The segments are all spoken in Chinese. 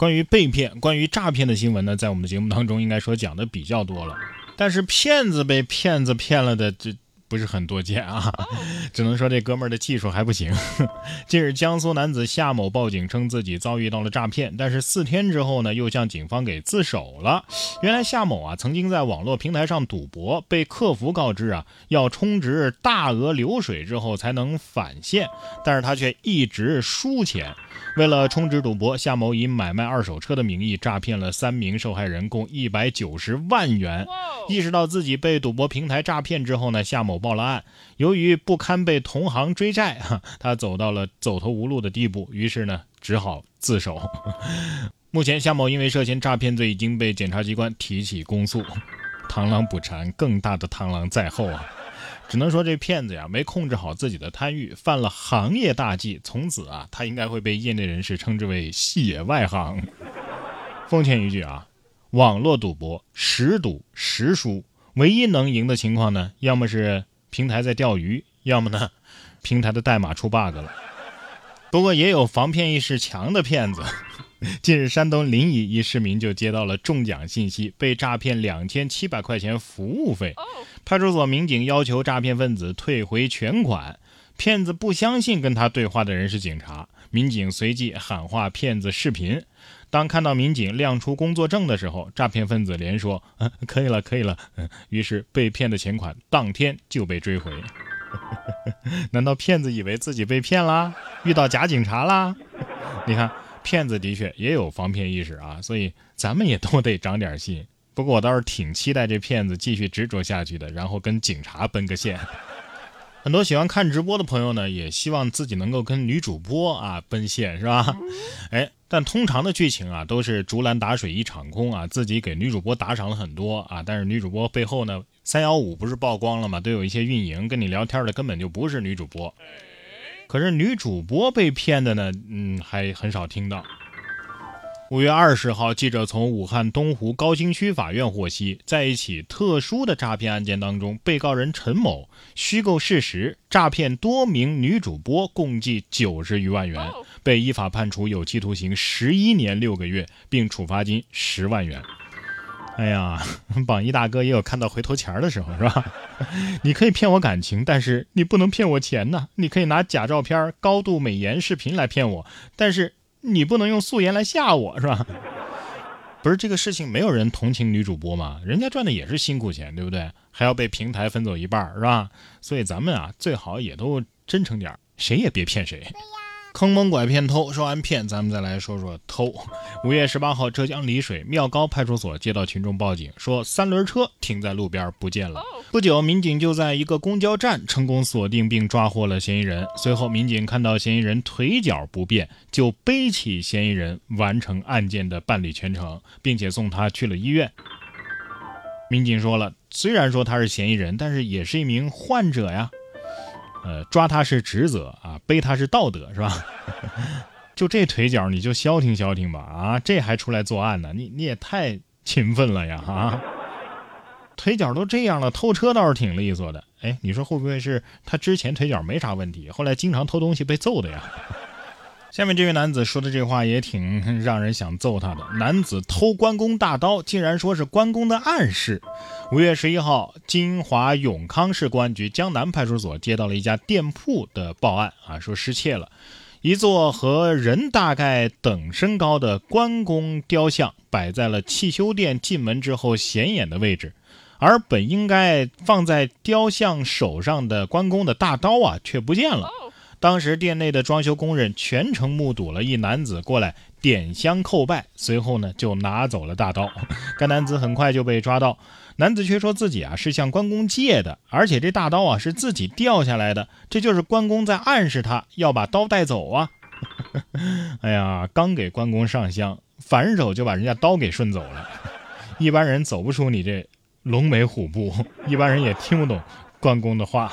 关于被骗、关于诈骗的新闻呢，在我们的节目当中应该说讲的比较多了。但是骗子被骗子骗了的这。不是很多见啊，只能说这哥们儿的技术还不行。近日，江苏男子夏某报警称自己遭遇到了诈骗，但是四天之后呢，又向警方给自首了。原来夏某啊，曾经在网络平台上赌博，被客服告知啊，要充值大额流水之后才能返现，但是他却一直输钱。为了充值赌博，夏某以买卖二手车的名义诈骗了三名受害人，共一百九十万元。意识到自己被赌博平台诈骗之后呢，夏某报了案。由于不堪被同行追债，哈，他走到了走投无路的地步，于是呢，只好自首。目前，夏某因为涉嫌诈骗罪已经被检察机关提起公诉。螳螂捕蝉，更大的螳螂在后啊！只能说这骗子呀没控制好自己的贪欲，犯了行业大忌。从此啊，他应该会被业内人士称之为“戏外行”。奉劝一句啊，网络赌博十赌十输，唯一能赢的情况呢，要么是平台在钓鱼，要么呢，平台的代码出 bug 了。不过也有防骗意识强的骗子。近日，山东临沂一市民就接到了中奖信息，被诈骗两千七百块钱服务费。派出所民警要求诈骗分子退回全款，骗子不相信跟他对话的人是警察，民警随即喊话骗子视频。当看到民警亮出工作证的时候，诈骗分子连说：“嗯，可以了，可以了。”于是被骗的钱款当天就被追回。难道骗子以为自己被骗啦？遇到假警察啦？你看。骗子的确也有防骗意识啊，所以咱们也都得长点心。不过我倒是挺期待这骗子继续执着下去的，然后跟警察奔个现。很多喜欢看直播的朋友呢，也希望自己能够跟女主播啊奔现，是吧？哎，但通常的剧情啊，都是竹篮打水一场空啊，自己给女主播打赏了很多啊，但是女主播背后呢，三幺五不是曝光了吗？都有一些运营跟你聊天的根本就不是女主播。可是女主播被骗的呢，嗯，还很少听到。五月二十号，记者从武汉东湖高新区法院获悉，在一起特殊的诈骗案件当中，被告人陈某虚构事实，诈骗多名女主播，共计九十余万元，被依法判处有期徒刑十一年六个月，并处罚金十万元。哎呀，榜一大哥也有看到回头钱的时候，是吧？你可以骗我感情，但是你不能骗我钱呢。你可以拿假照片、高度美颜视频来骗我，但是你不能用素颜来吓我，是吧？不是这个事情，没有人同情女主播嘛？人家赚的也是辛苦钱，对不对？还要被平台分走一半，是吧？所以咱们啊，最好也都真诚点，谁也别骗谁。坑蒙拐骗偷，说完骗，咱们再来说说偷。五月十八号，浙江丽水妙高派出所接到群众报警，说三轮车停在路边不见了。不久，民警就在一个公交站成功锁定并抓获了嫌疑人。随后，民警看到嫌疑人腿脚不便，就背起嫌疑人完成案件的办理全程，并且送他去了医院。民警说了，虽然说他是嫌疑人，但是也是一名患者呀。呃，抓他是职责啊，背他是道德，是吧？就这腿脚，你就消停消停吧啊！这还出来作案呢？你你也太勤奋了呀啊！腿脚都这样了，偷车倒是挺利索的。哎，你说会不会是他之前腿脚没啥问题，后来经常偷东西被揍的呀？下面这位男子说的这话也挺 让人想揍他的。男子偷关公大刀，竟然说是关公的暗示。五月十一号，金华永康市公安局江南派出所接到了一家店铺的报案，啊，说失窃了一座和人大概等身高的关公雕像，摆在了汽修店进门之后显眼的位置，而本应该放在雕像手上的关公的大刀啊，却不见了。当时店内的装修工人全程目睹了一男子过来点香叩拜，随后呢就拿走了大刀。该男子很快就被抓到，男子却说自己啊是向关公借的，而且这大刀啊是自己掉下来的，这就是关公在暗示他要把刀带走啊！哎呀，刚给关公上香，反手就把人家刀给顺走了。一般人走不出你这龙眉虎步，一般人也听不懂关公的话。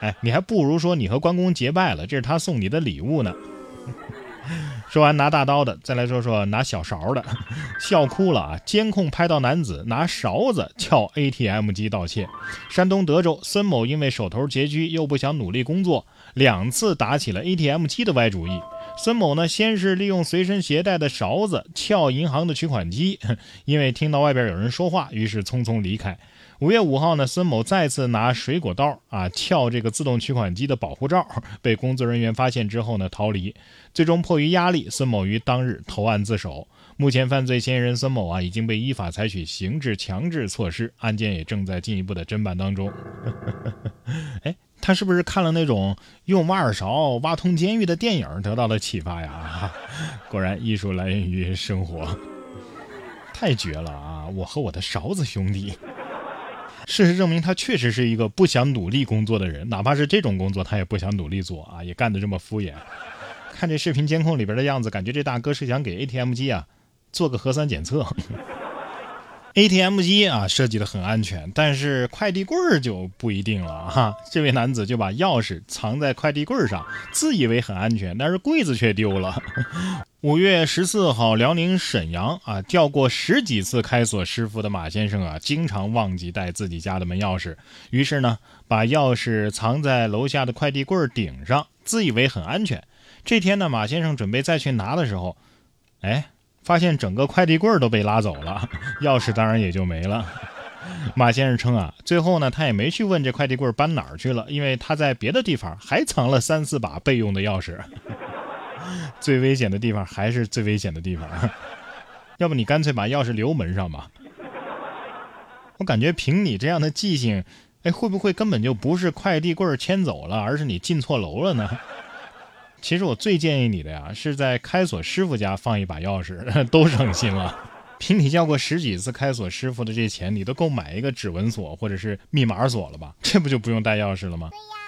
哎，你还不如说你和关公结拜了，这是他送你的礼物呢。说完拿大刀的，再来说说拿小勺的，笑哭了啊！监控拍到男子拿勺子撬 ATM 机盗窃。山东德州孙某因为手头拮据，又不想努力工作，两次打起了 ATM 机的歪主意。孙某呢，先是利用随身携带的勺子撬银行的取款机，因为听到外边有人说话，于是匆匆离开。五月五号呢，孙某再次拿水果刀啊撬这个自动取款机的保护罩，被工作人员发现之后呢逃离。最终迫于压力，孙某于当日投案自首。目前犯罪嫌疑人孙某啊已经被依法采取刑事强制措施，案件也正在进一步的侦办当中。哎。他是不是看了那种用挖耳勺挖通监狱的电影得到了启发呀？果然，艺术来源于生活，太绝了啊！我和我的勺子兄弟。事实证明，他确实是一个不想努力工作的人，哪怕是这种工作，他也不想努力做啊，也干得这么敷衍。看这视频监控里边的样子，感觉这大哥是想给 ATM 机啊做个核酸检测。ATM 机啊，设计的很安全，但是快递柜就不一定了哈。这位男子就把钥匙藏在快递柜上，自以为很安全，但是柜子却丢了。五月十四号，辽宁沈阳啊，叫过十几次开锁师傅的马先生啊，经常忘记带自己家的门钥匙，于是呢，把钥匙藏在楼下的快递柜顶上，自以为很安全。这天呢，马先生准备再去拿的时候，哎。发现整个快递柜都被拉走了，钥匙当然也就没了。马先生称啊，最后呢，他也没去问这快递柜搬哪儿去了，因为他在别的地方还藏了三四把备用的钥匙。最危险的地方还是最危险的地方，要不你干脆把钥匙留门上吧。我感觉凭你这样的记性，哎，会不会根本就不是快递柜迁走了，而是你进错楼了呢？其实我最建议你的呀，是在开锁师傅家放一把钥匙，都省心了。凭你叫过十几次开锁师傅的这钱，你都够买一个指纹锁或者是密码锁了吧？这不就不用带钥匙了吗？对呀。